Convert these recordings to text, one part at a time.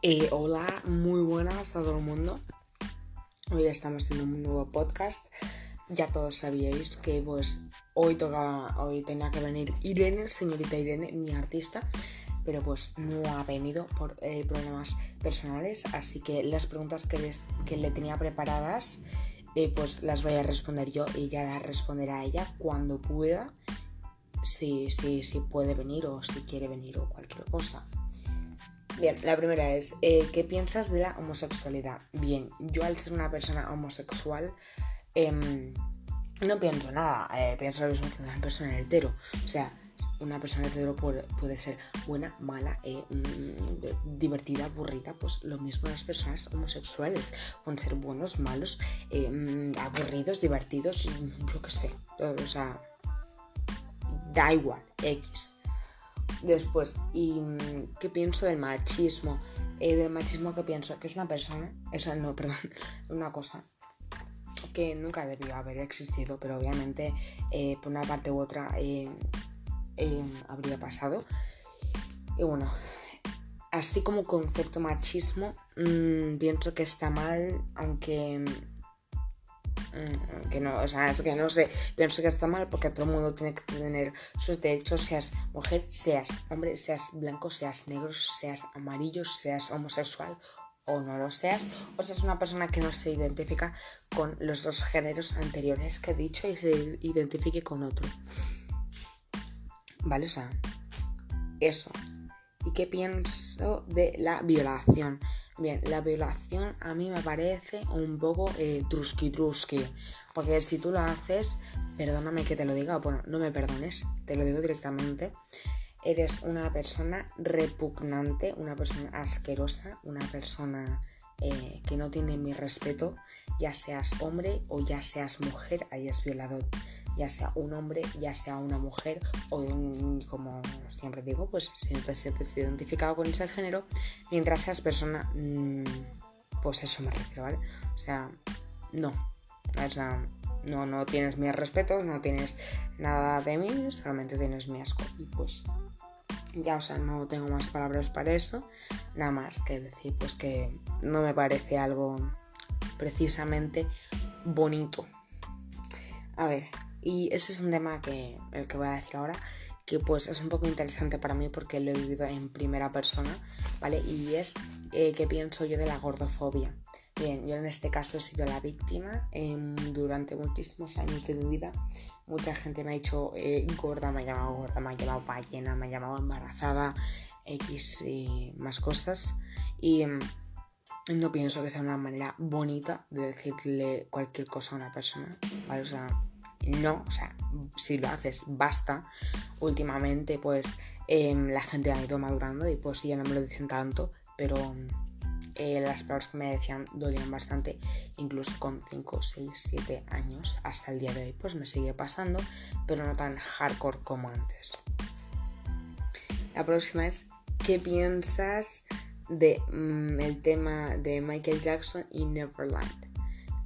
Eh, hola, muy buenas a todo el mundo. Hoy estamos en un nuevo podcast. Ya todos sabíais que pues hoy toca, hoy tenía que venir Irene, señorita Irene, mi artista, pero pues no ha venido por eh, problemas personales. Así que las preguntas que, que le tenía preparadas, eh, pues las voy a responder yo y ya las responderá ella cuando pueda. Si, si, si puede venir o si quiere venir o cualquier cosa. Bien, la primera es, eh, ¿qué piensas de la homosexualidad? Bien, yo al ser una persona homosexual, em, no pienso nada, eh, pienso lo mismo que una persona hetero. O sea, una persona hetero puede, ser buena, mala, eh, mm, divertida, aburrida, pues lo mismo las personas homosexuales. Pueden ser buenos, malos, mm, aburridos, divertidos, yo qué sé. O sea, da igual, X. Después, ¿y mm, qué pienso del machismo? Eh, del machismo que pienso que es una persona, eso no, perdón, una cosa que nunca debió haber existido, pero obviamente eh, por una parte u otra eh, habría pasado. Y bueno, así como concepto machismo, mm, pienso que está mal, aunque que no, o sea, es que no sé, pienso que está mal porque todo el mundo tiene que tener sus derechos, seas mujer, seas hombre, seas blanco, seas negro, seas amarillo, seas homosexual o no lo seas, o seas una persona que no se identifica con los dos géneros anteriores que he dicho y se identifique con otro. ¿Vale? O sea, eso. ¿Y qué pienso de la violación? Bien, la violación a mí me parece un poco eh. Porque si tú lo haces, perdóname que te lo diga, bueno, no me perdones, te lo digo directamente. Eres una persona repugnante, una persona asquerosa, una persona eh, que no tiene mi respeto, ya seas hombre o ya seas mujer, hayas violado ya sea un hombre, ya sea una mujer o como siempre digo, pues si no te sientes identificado con ese género, mientras seas persona, mm, pues eso me refiero, ¿vale? O sea, no, o sea, no, no tienes mis respetos, no tienes nada de mí, solamente tienes mi asco y pues ya, o sea, no tengo más palabras para eso, nada más que decir pues que no me parece algo precisamente bonito. A ver, y ese es un tema que el que voy a decir ahora, que pues es un poco interesante para mí porque lo he vivido en primera persona, ¿vale? Y es eh, qué pienso yo de la gordofobia. Bien, yo en este caso he sido la víctima durante muchísimos años de mi vida. Mucha gente me ha dicho eh, gorda, me ha llamado gorda, me ha llamado ballena, me ha llamado embarazada, X y más cosas. Y mm, no pienso que sea una manera bonita de decirle cualquier cosa a una persona, ¿vale? O sea, no, o sea, si lo haces, basta. Últimamente, pues em, la gente ha ido madurando y pues ya no me lo dicen tanto, pero eh, las palabras que me decían dolían bastante, incluso con 5, 6, 7 años hasta el día de hoy, pues me sigue pasando, pero no tan hardcore como antes. La próxima es, ¿qué piensas de mm, tema de Michael Jackson y Neverland?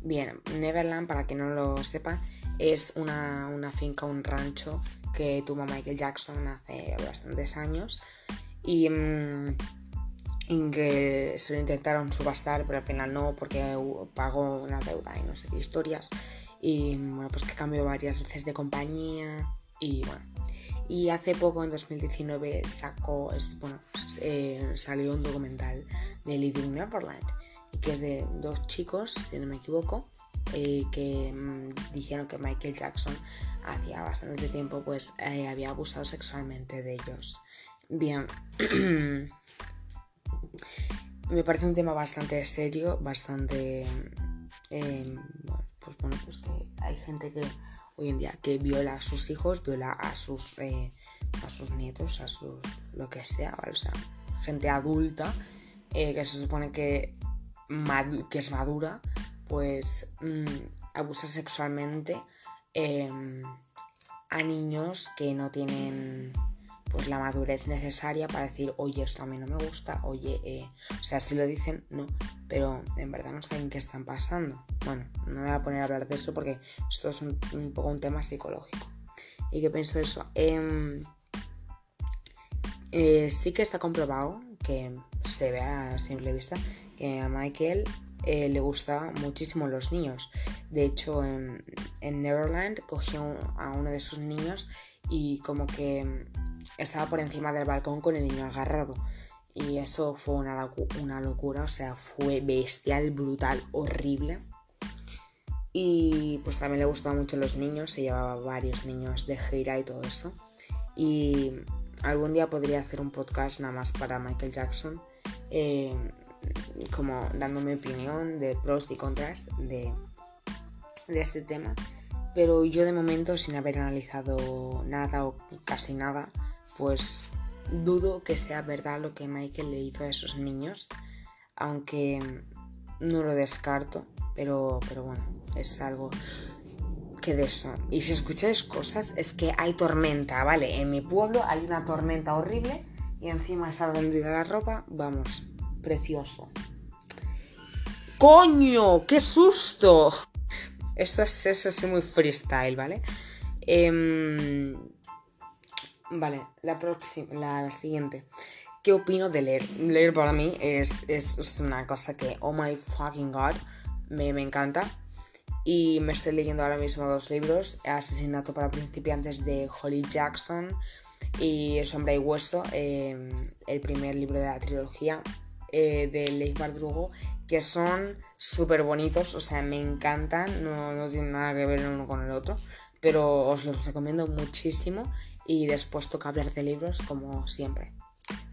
Bien, Neverland, para quien no lo sepa, es una, finca, un rancho que tuvo Michael Jackson hace bastantes años y, mm, que se lo intentaron subastar, pero al final no, porque pagó una deuda y no sé qué historias. Y bueno, pues que cambió varias veces de compañía y bueno. Y hace poco, en 2019, sacó, bueno, eh, salió un documental de Living Neverland, que es de dos chicos, si no me equivoco, eh, que mm, dijeron que Michael Jackson hacía bastante tiempo pues eh, había abusado sexualmente de ellos. Bien, me parece un tema bastante serio, bastante... Em, pues bueno, pues hay gente que hoy en día que viola a sus hijos, viola a sus, eh, a sus nietos, a sus... lo que sea, O sea, gente adulta que se supone que, que es madura pues mm, abusa sexualmente em, a niños que no tienen pues la madurez necesaria para decir, oye, esto a mí no me gusta, oye, eh", o sea, si lo dicen, no, pero en verdad no saben qué están pasando. Bueno, no me voy a poner a hablar de eso porque esto es un, poco un tema psicológico. ¿Y qué pienso de eso? Em, eh, sí que está comprobado que se ve a simple vista que a Michael eh, le gusta muchísimo los niños. De hecho, en, Neverland cogió a uno de sus niños y como que estaba por encima del balcón con el niño agarrado. Y eso fue una, una locura, o sea, fue bestial, brutal, horrible. Y pues también le gustaban mucho los niños, se llevaba varios niños de gira y todo eso. Y algún día podría hacer un podcast nada más para Michael Jackson, eh, como dando mi opinión de pros y contras de, de este tema. Pero yo de momento, sin haber analizado nada o casi nada, pues dudo que sea verdad lo que Michael le hizo a esos niños, aunque no lo descarto, pero, pero bueno, es algo que de eso. Y si escucháis cosas, es que hay tormenta, ¿vale? En mi pueblo hay una tormenta horrible y encima salgo de la ropa, vamos, precioso. ¡Coño! ¡Qué susto! Esto es, es muy freestyle, ¿vale? Em, vale, la próxima, la, siguiente. ¿Qué opino de leer? Leer para mí es, es, una cosa que, oh my fucking god, me, me encanta. Y me estoy leyendo ahora mismo dos libros, Asesinato para principiantes de Holly Jackson y Sombra y Hueso, em, el primer libro de la trilogía eh, de Bardrugo, que son súper bonitos, o sea, me encantan, no, no tienen nada que ver uno con el otro, pero os los recomiendo muchísimo y después toca hablar de libros como siempre.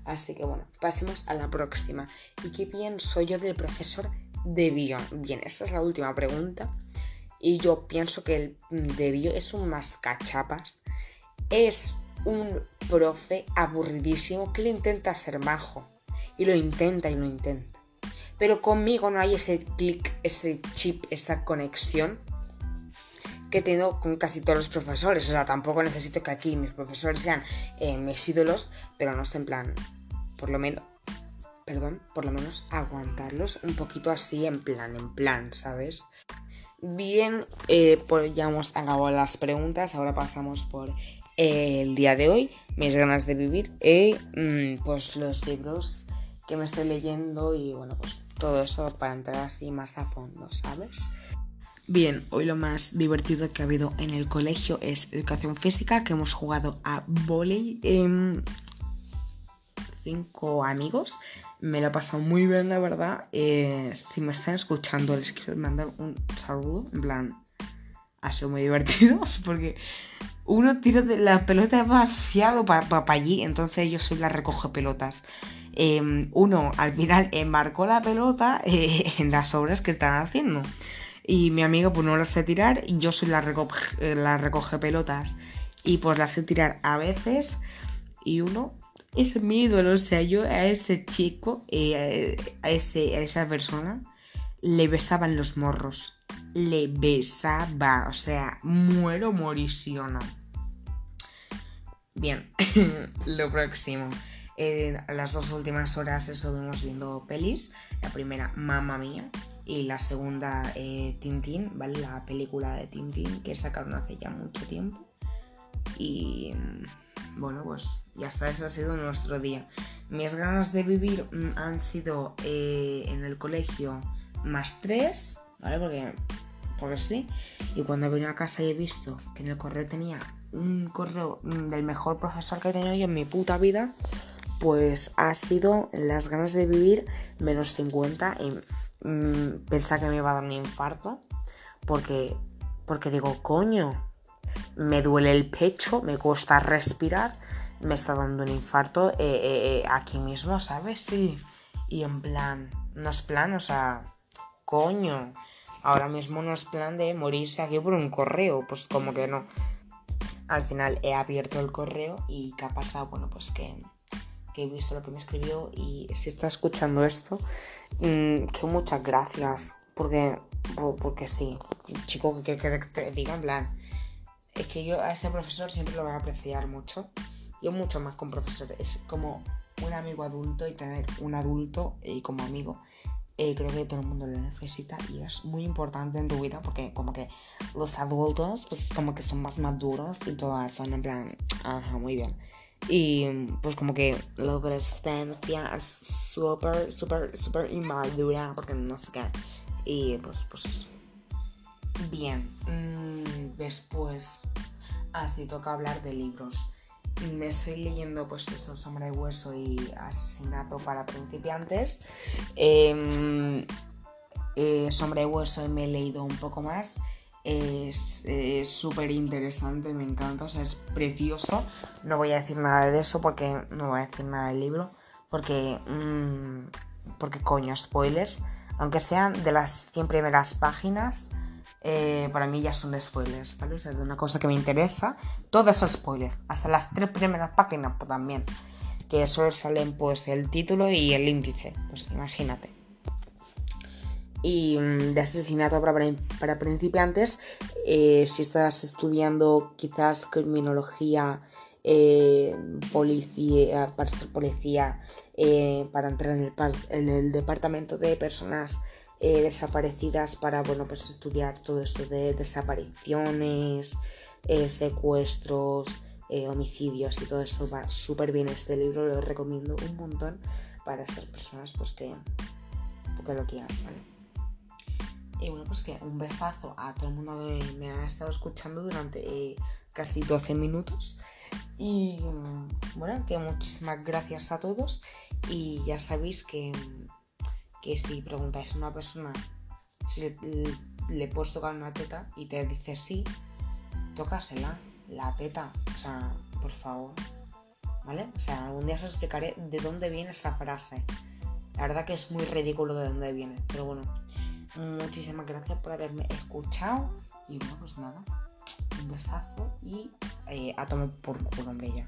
Así que bueno, pasemos a la próxima. ¿Y qué pienso yo del profesor de bio? Bien, esta es la última pregunta. Y yo pienso que el de bio es un mascachapas. Es un profe aburridísimo que le intenta ser majo. Y lo intenta y lo intenta. Pero conmigo no hay ese clic, ese chip, esa conexión que tengo con casi todos los profesores. O sea, tampoco necesito que aquí mis profesores sean eh, mis ídolos, pero no en plan, por lo menos, perdón, por lo menos aguantarlos un poquito así en plan, en plan, ¿sabes? Bien, eh, pues ya hemos acabado las preguntas, ahora pasamos por el día de hoy, mis ganas de vivir y mm, pues los libros que me estoy leyendo y bueno, pues todo eso para entrar así más a fondo, ¿sabes? Bien, hoy lo más divertido que ha habido en el colegio es educación física, que hemos jugado a volei. en cinco amigos me lo he pasado muy bien, la verdad. Eh, si me están escuchando, les quiero mandar un saludo. En plan, ha sido muy divertido porque uno tira de la pelota demasiado para allí, entonces yo soy la recoge pelotas. Em, uno al final embarcó la pelota eh, en las obras que están haciendo. Y mi amigo pues no lo sé tirar yo soy la recoge, la recoge pelotas. Y pues la sé tirar a veces. Y uno es mi ídolo. O sea, yo a ese chico, eh, a, ese, a esa persona, le besaban los morros. Le besaba. O sea, muero morisiona. Bien, lo próximo. Las dos últimas horas estuvimos viendo pelis. La primera, Mamma Mía. Y la segunda, eh, Tintín, ¿vale? La película de Tintín que sacaron hace ya mucho tiempo. Y bueno, pues ya está, ese ha sido nuestro día. Mis ganas de vivir mm, han sido eh, en el colegio más tres, ¿vale? Porque, porque sí. Y cuando he venido a casa y he visto que en el correo tenía un correo mm, del mejor profesor que he tenido yo en mi puta vida, pues ha sido las ganas de vivir menos 50 y mm, pensar que me iba a dar un infarto. Porque, porque digo, coño, me duele el pecho, me cuesta respirar, me está dando un infarto eh, eh, eh, aquí mismo, ¿sabes? Sí. Y en plan, no es plan, o sea, coño, ahora mismo no es plan de morirse aquí por un correo, pues como que no. Al final he abierto el correo y ¿qué ha pasado? Bueno, pues que, he visto lo que me escribió y si está escuchando esto, mm, que muchas gracias, porque, porque sí, chico, que, que te diga en plan es que yo a ese profesor siempre lo voy a apreciar mucho. Yo mucho más con profesor. Es como un amigo adulto y tener un adulto y como amigo. Eh, creo que todo el mundo lo necesita y es muy importante en tu vida porque como que los adultos pues como que son más maduros y todo eso, en plan, ajá, muy bien. Y pues como que la adolescencia es súper, súper, súper inmadura, porque no sé qué. Y pues, pues eso. Bien, mm, después, así toca hablar de libros. Me estoy leyendo pues esto, Sombra de Hueso y Asesinato para principiantes. Eh, Sombra de Hueso me he leído un poco más. Es súper interesante, me encanta, o sea, es precioso. No voy a decir nada de eso porque no voy a decir nada del libro. Porque, mmm, porque coño, spoilers. Aunque sean de las 100 primeras páginas, eh, para mí ya son de spoilers, ¿vale? O sea, de una cosa que me interesa, todo es spoiler. Hasta las tres primeras páginas también. Que solo salen pues el título y el índice, pues imagínate y mm, de asesinato para, principiantes. Eh, si estás estudiando quizás criminología, eh, policía, para ser policía, eh, para entrar en el, en el, departamento de personas desaparecidas, para bueno, pues estudiar todo esto de desapariciones, secuestros, homicidios y todo eso va súper bien este libro, lo recomiendo un montón para esas personas pues que, porque lo quieran, ¿vale? Y bueno, pues que un besazo a todo el mundo que me ha estado escuchando durante eh, casi 12 minutos. Y bueno, que muchísimas gracias a todos. Y ya sabéis que, que si preguntáis a una persona si le, puedes tocar una teta y te dice sí, tócasela, la teta. O sea, por favor. ¿Vale? O sea, algún día os explicaré de dónde viene esa frase. La verdad que es muy ridículo de dónde viene, pero bueno. Muchísimas gracias por haberme escuchado. Y bueno, pues nada, un besazo y eh, a tomar por culo, hombre, ya.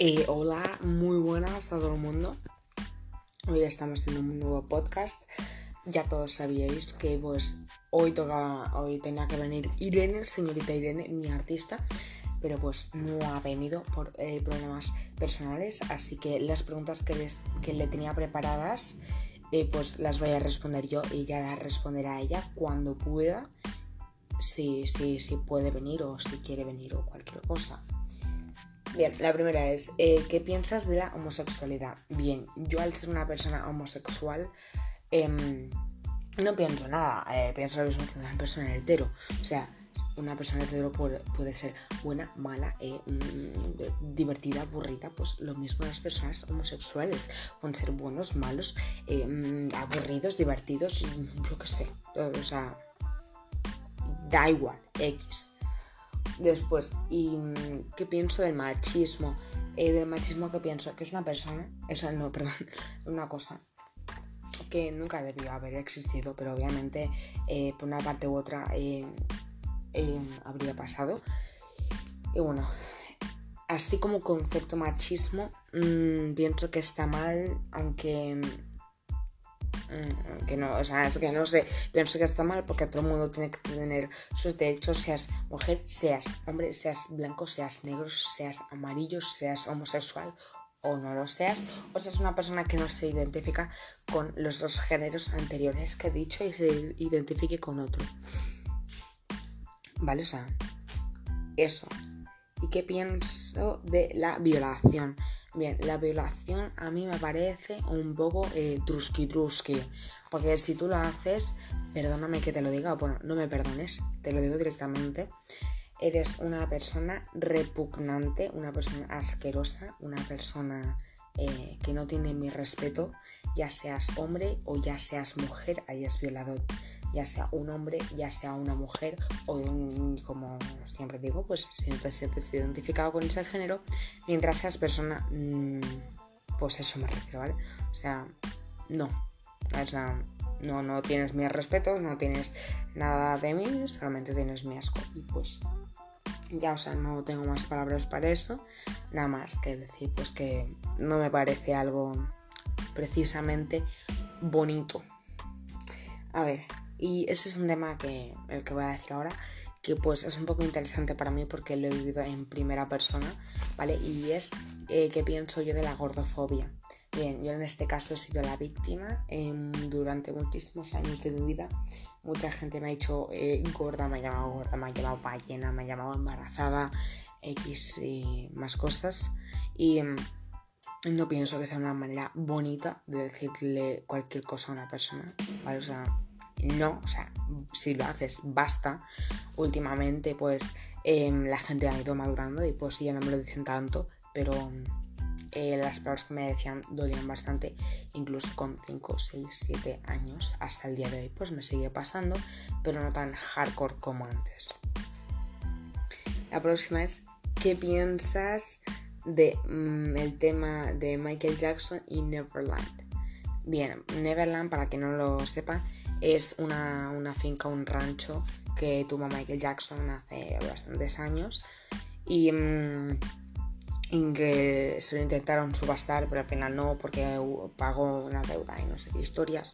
Eh, hola, muy buenas a todo el mundo. Hoy estamos en un nuevo podcast. Ya todos sabíais que pues Hoy toca, hoy tenía que venir Irene, señorita Irene, mi artista, pero pues no ha venido por eh, problemas personales, así que las preguntas que, que le tenía preparadas, eh, pues las voy a responder yo y ya las responderá ella cuando pueda, si, si, si puede venir o si quiere venir o cualquier cosa. Bien, la primera es, eh, ¿qué piensas de la homosexualidad? Bien, yo al ser una persona homosexual, eh, no pienso nada, eh, pienso lo mismo que una persona hetero. O sea, una persona hetero puede, ser buena, mala, eh, mm, divertida, aburrida, pues lo mismo las personas homosexuales. Pueden ser buenos, malos, eh, mm, aburridos, divertidos, yo qué sé. O sea, da igual, X. Después, ¿y mm, qué pienso del machismo? del machismo que pienso que es una persona, eso no, perdón, una cosa que nunca debió haber existido, pero obviamente eh, por una parte u otra eh, eh, habría pasado. Y bueno, así como concepto machismo, mm, pienso que está mal, aunque mm, que no, o sea, es que no sé, pienso que está mal porque todo el mundo tiene que tener sus derechos, seas mujer, seas hombre, seas blanco, seas negro, seas amarillo, seas homosexual o no lo seas, o seas una persona que no se identifica con los dos géneros anteriores que he dicho y se identifique con otro. ¿Vale? O sea, eso. ¿Y qué pienso de la violación? Bien, la violación a mí me parece un poco eh, truski truski. Porque si tú lo haces, perdóname que te lo diga, bueno, no me perdones, te lo digo directamente eres una persona repugnante, una persona asquerosa, una persona eh, que no tiene mi respeto, ya seas hombre o ya seas mujer, hayas violado ya sea un hombre, ya sea una mujer o un, como siempre digo, pues si no te sientes identificado con ese género, mientras seas persona, mm, pues eso me refiero, ¿vale? O sea, no, o sea, no, no tienes mis respetos, no tienes nada de mí, solamente tienes mi asco y pues ya, o sea, no tengo más palabras para eso. Nada más que decir, pues que no me parece algo precisamente bonito. A ver, y ese es un tema que el que voy a decir ahora, que pues es un poco interesante para mí porque lo he vivido en primera persona, ¿vale? Y es eh, qué pienso yo de la gordofobia. Bien, yo en este caso he sido la víctima durante muchísimos años de mi vida. Mucha gente me ha dicho eh, gorda, me ha llamado gorda, me ha llamado ballena, me ha llamado embarazada, X y más cosas. Y mm, no pienso que sea una manera bonita de decirle cualquier cosa a una persona, ¿vale? O sea, no, o sea, si lo haces, basta. Últimamente, pues em, la gente ha ido madurando y pues ya no me lo dicen tanto, pero eh, las palabras que me decían dolían bastante, incluso con 5, 6, 7 años hasta el día de hoy, pues me sigue pasando, pero no tan hardcore como antes. La próxima es, ¿qué piensas del mm, el tema de Michael Jackson y Neverland? Bien, Neverland, para quien no lo sepa, es una, finca, un rancho que tuvo Michael Jackson hace bastantes años y mm, en que se lo intentaron subastar, pero al final no, porque pagó una deuda y no sé qué historias.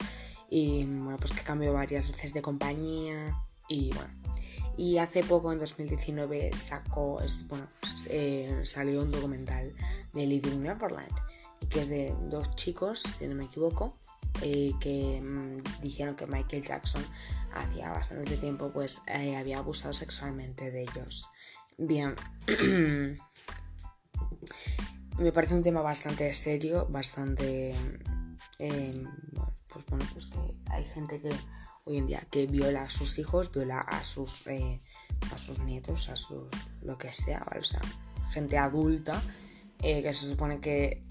Y bueno, pues que cambió varias veces de compañía y bueno. Y hace poco, en 2019, sacó, es, bueno, eh, salió un documental de Living Neverland, que es de dos chicos, si no me equivoco, eh, que mm, dijeron que Michael Jackson hacía bastante tiempo pues eh, había abusado sexualmente de ellos. Bien, me parece un tema bastante serio, bastante... Em, pues bueno, pues que hay gente que hoy en día que viola a sus hijos, viola a sus, eh, a sus nietos, a sus... lo que sea, O sea, gente adulta que se supone que,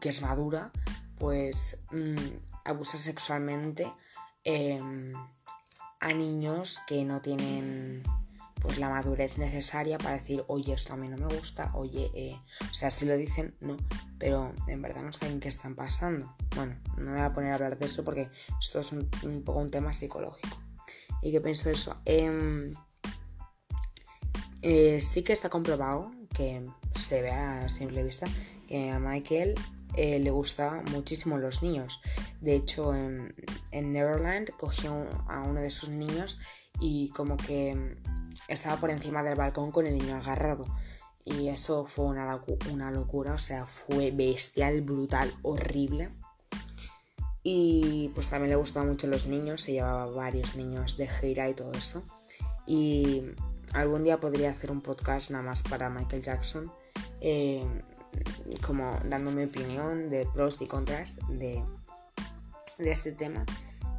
que es madura pues mm, abusa sexualmente em, a niños que no tienen pues la madurez necesaria para decir, oye, esto a mí no me gusta, oye, eh", o sea, si lo dicen, no, pero en verdad no saben qué están pasando. Bueno, no me voy a poner a hablar de eso porque esto es un, poco un tema psicológico. ¿Y qué pienso de eso? Em, eh, sí que está comprobado que se ve a simple vista que a Michael eh, le gusta muchísimo los niños. De hecho, en, Neverland cogió a uno de sus niños y como que estaba por encima del balcón con el niño agarrado. Y eso fue una, una locura, o sea, fue bestial, brutal, horrible. Y pues también le gustaban mucho los niños, se llevaba varios niños de gira y todo eso. Y algún día podría hacer un podcast nada más para Michael Jackson. Eh, como dando mi opinión de pros y contras de, de este tema.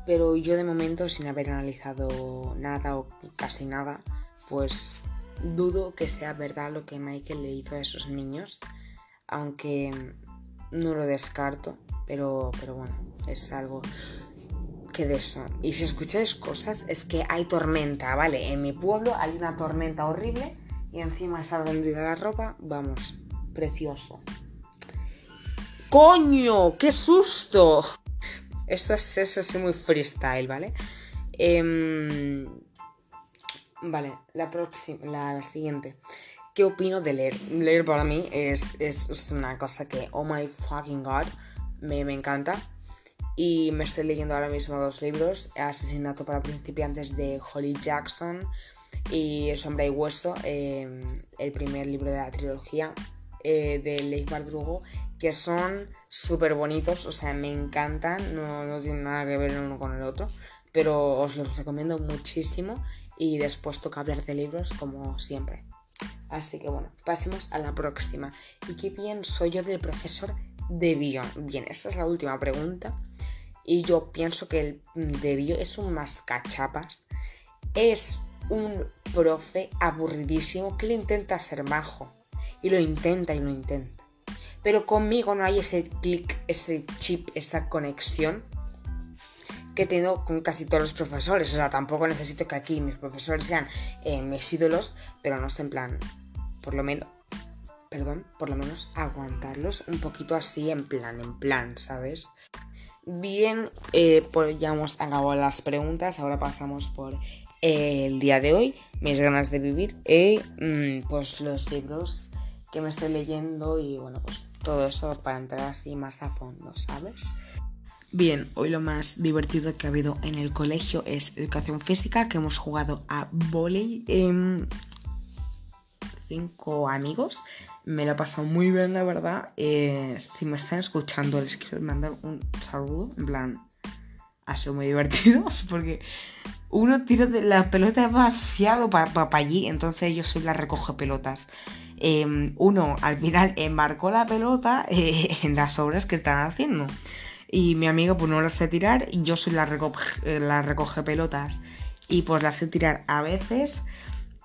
Pero yo de momento, sin haber analizado nada o casi nada, pues dudo que sea verdad lo que Michael le hizo a esos niños. Aunque no lo descarto, pero, pero bueno, es algo que de eso. Y si escucháis cosas, es que hay tormenta, ¿vale? En mi pueblo hay una tormenta horrible y encima está vendida la ropa, vamos, precioso. ¡Coño! ¡Qué susto! Esto es, es así muy freestyle, ¿vale? Em, vale, la próxima, la, siguiente. ¿Qué opino de leer? Leer para mí es, es, una cosa que, oh my fucking god, me, me, encanta. Y me estoy leyendo ahora mismo dos libros: Asesinato para principiantes de Holly Jackson y Sombra y Hueso, em, el primer libro de la trilogía eh, de Leigh Bardrugo que son súper bonitos, o sea, me encantan, no, no tienen nada que ver uno con el otro, pero os los recomiendo muchísimo y después toca hablar de libros como siempre. Así que bueno, pasemos a la próxima. ¿Y qué pienso yo del profesor de bio? Bien, esta es la última pregunta. Y yo pienso que el de bio es un mascachapas. Es un profe aburridísimo que le intenta ser majo y lo intenta y lo intenta. Pero conmigo no hay ese clic, ese chip, esa conexión que tengo con casi todos los profesores. O sea, tampoco necesito que aquí mis profesores sean eh, mis ídolos, pero no sé en plan, por lo menos, perdón, por lo menos aguantarlos un poquito así en plan, en plan, ¿sabes? Bien, eh, pues ya hemos acabado las preguntas, ahora pasamos por eh, el día de hoy, mis ganas de vivir y mm, pues los libros que me estoy leyendo y bueno, pues todo eso para entrar así más a fondo, ¿sabes? Bien, hoy lo más divertido que ha habido en el colegio es educación física, que hemos jugado a volei en cinco amigos. Me lo he pasado muy bien, la verdad. Eh, si me están escuchando, les quiero mandar un saludo. En plan, ha sido muy divertido porque uno tira de la pelota demasiado para allí, entonces yo soy la recoge pelotas. Em, uno al final embarcó la pelota eh, en las obras que están haciendo. Y mi amigo pues no las sé tirar yo soy la recoge, la recoge pelotas. Y pues las sé tirar a veces.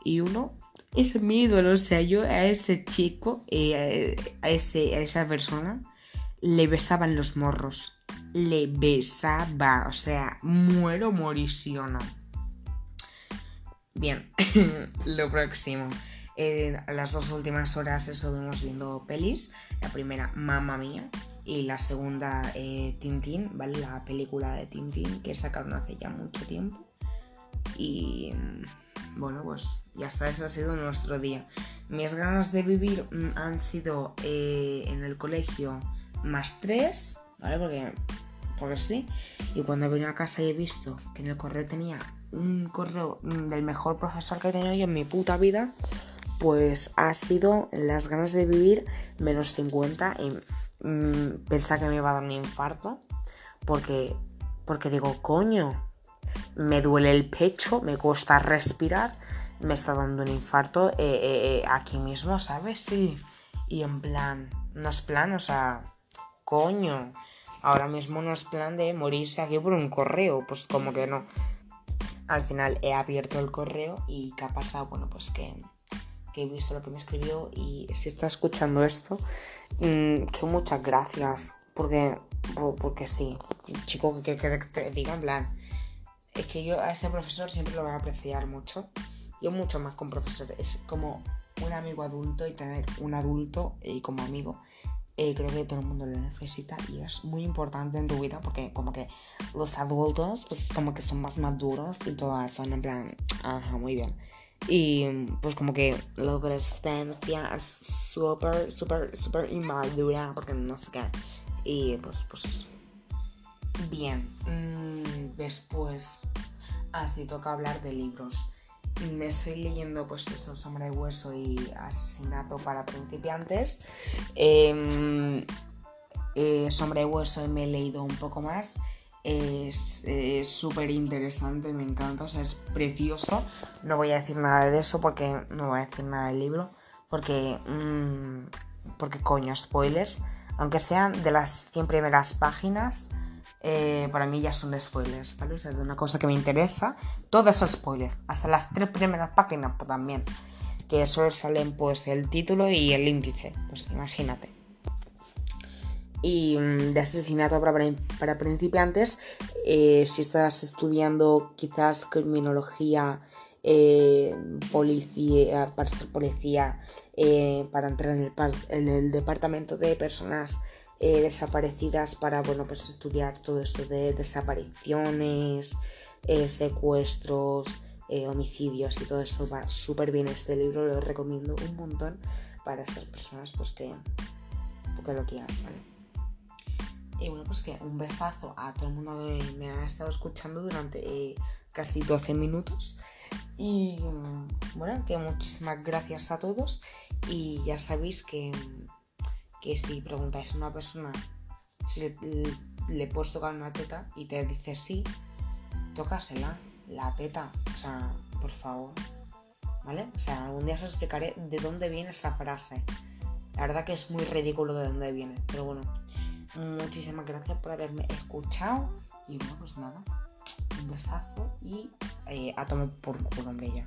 Y uno es mi ídolo. O sea, yo a ese chico, eh, a, ese, a esa persona, le besaban los morros. Le besaba. O sea, muero morisiona. Bien, lo próximo. Eh, las dos últimas horas estuvimos viendo pelis. La primera, Mamma Mía. Y la segunda, eh, Tintín, ¿vale? La película de Tintín que sacaron hace ya mucho tiempo. Y bueno, pues ya está, ese ha sido nuestro día. Mis ganas de vivir mm, han sido eh, en el colegio más tres, ¿vale? Porque, porque sí. Y cuando he venido a casa y he visto que en el correo tenía un correo mm, del mejor profesor que he tenido yo en mi puta vida, pues ha sido las ganas de vivir menos 50 y mm, pensar que me iba a dar un infarto. Porque, porque digo, coño, me duele el pecho, me cuesta respirar, me está dando un infarto eh, eh, eh, aquí mismo, ¿sabes? Sí. Y en plan, no es plan, o sea, coño, ahora mismo no es plan de morirse aquí por un correo, pues como que no. Al final he abierto el correo y ¿qué ha pasado? Bueno, pues que, he visto lo que me escribió y si está escuchando esto, mm, que muchas gracias, porque, porque sí, chico, que, que te diga en plan es que yo a ese profesor siempre lo voy a apreciar mucho. Yo mucho más con profesor. Es como un amigo adulto y tener un adulto y como amigo. Eh, creo que todo el mundo lo necesita y es muy importante en tu vida porque como que los adultos pues como que son más maduros y todo eso, en plan, ajá, muy bien. Y pues como que la adolescencia es súper, súper, súper inmadura porque no sé qué. Y pues, pues eso. Bien, mm, después, así toca hablar de libros. Me estoy leyendo, pues, eso, Sombra de Hueso y Asesinato para Principiantes. Eh, eh, Sombra de Hueso me he leído un poco más. Es súper interesante, me encanta, o sea, es precioso. No voy a decir nada de eso porque no voy a decir nada del libro. Porque, mm, porque coño, spoilers. Aunque sean de las 100 primeras páginas, eh, para mí ya son spoilers, ¿vale? O sea, de una cosa que me interesa, todo es spoiler, hasta las tres primeras páginas también, que solo salen pues el título y el índice, pues imagínate. Y mm, de asesinato para, principiantes, eh, si estás estudiando quizás criminología, eh, policía, para ser policía, para entrar en el, en el departamento de personas eh, desaparecidas para bueno pues estudiar todo esto de desapariciones, eh, secuestros, eh, homicidios y todo eso va súper bien este libro, lo recomiendo un montón para esas personas pues que, porque lo quieran, ¿vale? Y bueno, pues que un besazo a todo el mundo que me ha estado escuchando durante casi 12 minutos. Y bueno, que muchísimas gracias a todos. Y ya sabéis que que si preguntáis a una persona si le, puedes tocar una teta y te dice sí, tócasela, la teta, o sea, por favor, ¿vale? O sea, algún día os explicaré de dónde viene esa frase. La verdad que es muy ridículo de dónde viene, pero bueno, muchísimas gracias por haberme escuchado y bueno, pues nada, un besazo y eh, a tomar por culo, hombre, ya.